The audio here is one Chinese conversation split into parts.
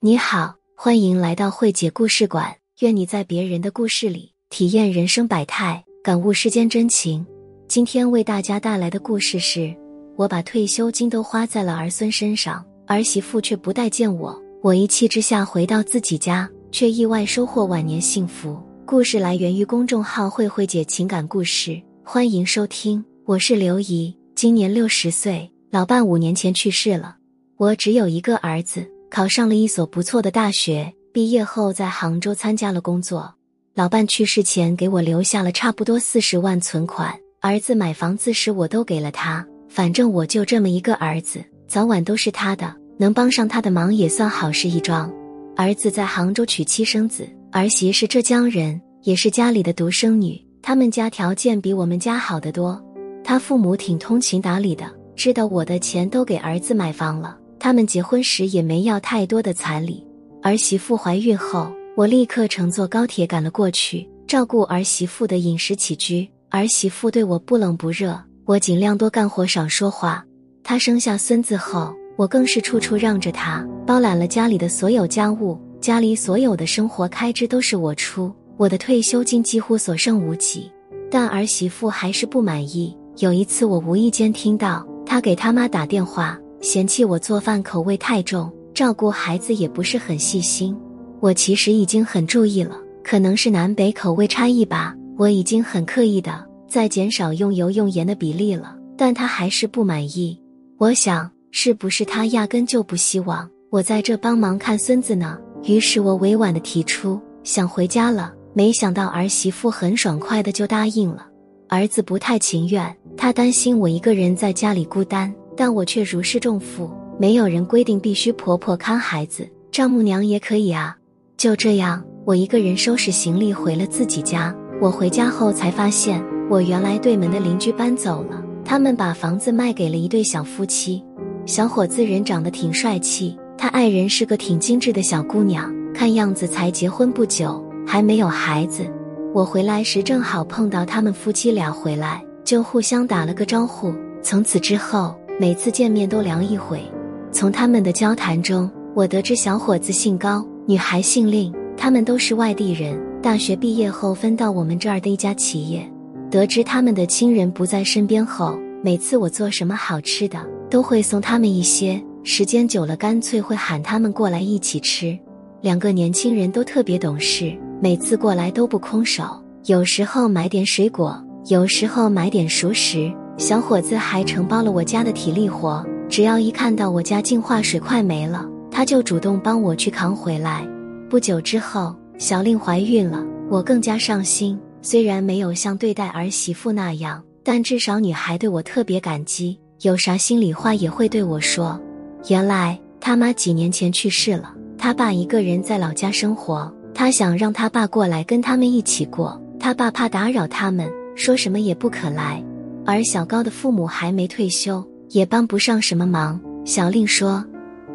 你好，欢迎来到慧姐故事馆。愿你在别人的故事里体验人生百态，感悟世间真情。今天为大家带来的故事是：我把退休金都花在了儿孙身上，儿媳妇却不待见我。我一气之下回到自己家，却意外收获晚年幸福。故事来源于公众号“慧慧姐情感故事”，欢迎收听。我是刘怡，今年六十岁，老伴五年前去世了。我只有一个儿子。考上了一所不错的大学，毕业后在杭州参加了工作。老伴去世前给我留下了差不多四十万存款，儿子买房子时我都给了他。反正我就这么一个儿子，早晚都是他的，能帮上他的忙也算好事一桩。儿子在杭州娶妻生子，儿媳是浙江人，也是家里的独生女。他们家条件比我们家好得多，他父母挺通情达理的，知道我的钱都给儿子买房了。他们结婚时也没要太多的彩礼。儿媳妇怀孕后，我立刻乘坐高铁赶了过去，照顾儿媳妇的饮食起居。儿媳妇对我不冷不热，我尽量多干活少说话。她生下孙子后，我更是处处让着她，包揽了家里的所有家务，家里所有的生活开支都是我出。我的退休金几乎所剩无几，但儿媳妇还是不满意。有一次，我无意间听到她给他妈打电话。嫌弃我做饭口味太重，照顾孩子也不是很细心。我其实已经很注意了，可能是南北口味差异吧。我已经很刻意的在减少用油用盐的比例了，但他还是不满意。我想，是不是他压根就不希望我在这帮忙看孙子呢？于是我委婉的提出想回家了，没想到儿媳妇很爽快的就答应了。儿子不太情愿，他担心我一个人在家里孤单。但我却如释重负，没有人规定必须婆婆看孩子，丈母娘也可以啊。就这样，我一个人收拾行李回了自己家。我回家后才发现，我原来对门的邻居搬走了，他们把房子卖给了一对小夫妻。小伙子人长得挺帅气，他爱人是个挺精致的小姑娘，看样子才结婚不久，还没有孩子。我回来时正好碰到他们夫妻俩回来，就互相打了个招呼。从此之后。每次见面都聊一会，从他们的交谈中，我得知小伙子姓高，女孩姓令，他们都是外地人，大学毕业后分到我们这儿的一家企业。得知他们的亲人不在身边后，每次我做什么好吃的，都会送他们一些。时间久了，干脆会喊他们过来一起吃。两个年轻人都特别懂事，每次过来都不空手，有时候买点水果，有时候买点熟食。小伙子还承包了我家的体力活，只要一看到我家净化水快没了，他就主动帮我去扛回来。不久之后，小令怀孕了，我更加上心。虽然没有像对待儿媳妇那样，但至少女孩对我特别感激，有啥心里话也会对我说。原来他妈几年前去世了，他爸一个人在老家生活，他想让他爸过来跟他们一起过，他爸怕打扰他们，说什么也不可来。而小高的父母还没退休，也帮不上什么忙。小令说：“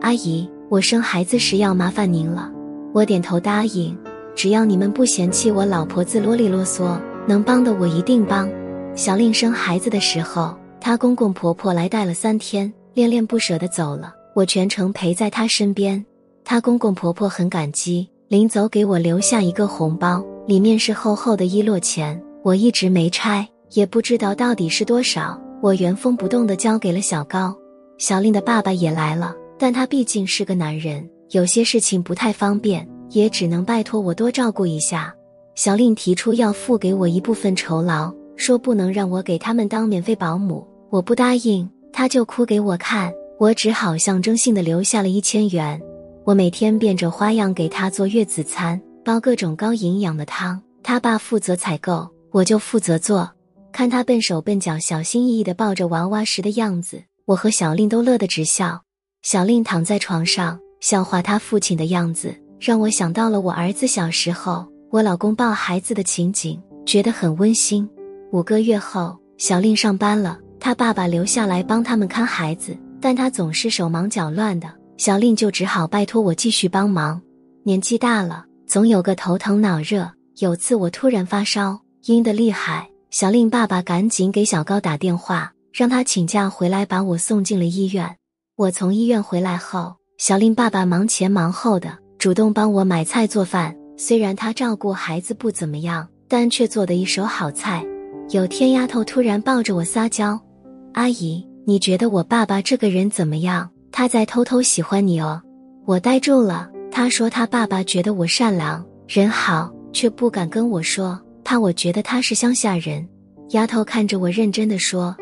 阿姨，我生孩子时要麻烦您了。”我点头答应，只要你们不嫌弃我老婆子啰里啰嗦，能帮的我一定帮。小令生孩子的时候，她公公婆婆来带了三天，恋恋不舍的走了，我全程陪在她身边。她公公婆婆很感激，临走给我留下一个红包，里面是厚厚的一摞钱，我一直没拆。也不知道到底是多少，我原封不动的交给了小高。小令的爸爸也来了，但他毕竟是个男人，有些事情不太方便，也只能拜托我多照顾一下。小令提出要付给我一部分酬劳，说不能让我给他们当免费保姆，我不答应，他就哭给我看，我只好象征性的留下了一千元。我每天变着花样给他做月子餐，煲各种高营养的汤，他爸负责采购，我就负责做。看他笨手笨脚、小心翼翼地抱着娃娃时的样子，我和小令都乐得直笑。小令躺在床上笑话他父亲的样子，让我想到了我儿子小时候我老公抱孩子的情景，觉得很温馨。五个月后，小令上班了，他爸爸留下来帮他们看孩子，但他总是手忙脚乱的，小令就只好拜托我继续帮忙。年纪大了，总有个头疼脑热，有次我突然发烧，阴得厉害。小令爸爸赶紧给小高打电话，让他请假回来把我送进了医院。我从医院回来后，小令爸爸忙前忙后的，主动帮我买菜做饭。虽然他照顾孩子不怎么样，但却做的一手好菜。有天，丫头突然抱着我撒娇：“阿姨，你觉得我爸爸这个人怎么样？他在偷偷喜欢你哦。”我呆住了。他说他爸爸觉得我善良人好，却不敢跟我说，怕我觉得他是乡下人。丫头看着我认真的说：“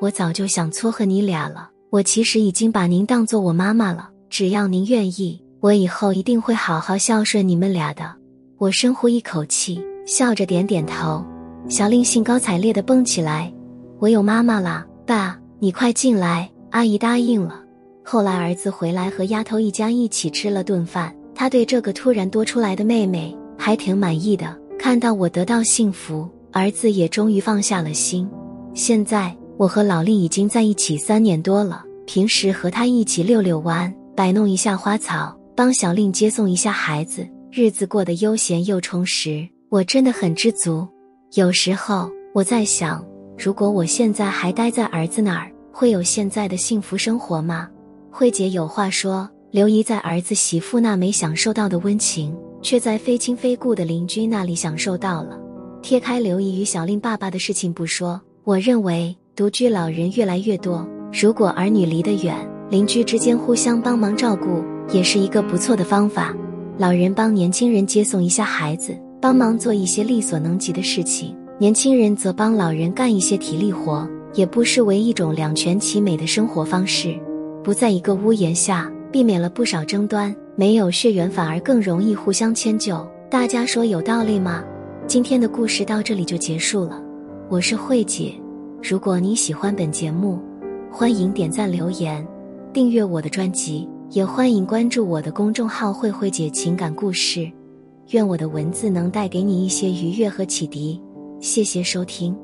我早就想撮合你俩了。我其实已经把您当做我妈妈了。只要您愿意，我以后一定会好好孝顺你们俩的。”我深呼一口气，笑着点点头。小令兴高采烈的蹦起来：“我有妈妈啦！爸，你快进来。”阿姨答应了。后来儿子回来，和丫头一家一起吃了顿饭。他对这个突然多出来的妹妹还挺满意的。看到我得到幸福，儿子也终于放下了心。现在我和老令已经在一起三年多了，平时和他一起遛遛弯，摆弄一下花草，帮小令接送一下孩子，日子过得悠闲又充实。我真的很知足。有时候我在想，如果我现在还待在儿子那儿，会有现在的幸福生活吗？慧姐有话说：刘姨在儿子媳妇那没享受到的温情，却在非亲非故的邻居那里享受到了。撇开刘姨与小令爸爸的事情不说，我认为独居老人越来越多，如果儿女离得远，邻居之间互相帮忙照顾，也是一个不错的方法。老人帮年轻人接送一下孩子。帮忙做一些力所能及的事情，年轻人则帮老人干一些体力活，也不失为一种两全其美的生活方式。不在一个屋檐下，避免了不少争端，没有血缘反而更容易互相迁就。大家说有道理吗？今天的故事到这里就结束了。我是慧姐，如果你喜欢本节目，欢迎点赞、留言、订阅我的专辑，也欢迎关注我的公众号“慧慧姐情感故事”。愿我的文字能带给你一些愉悦和启迪，谢谢收听。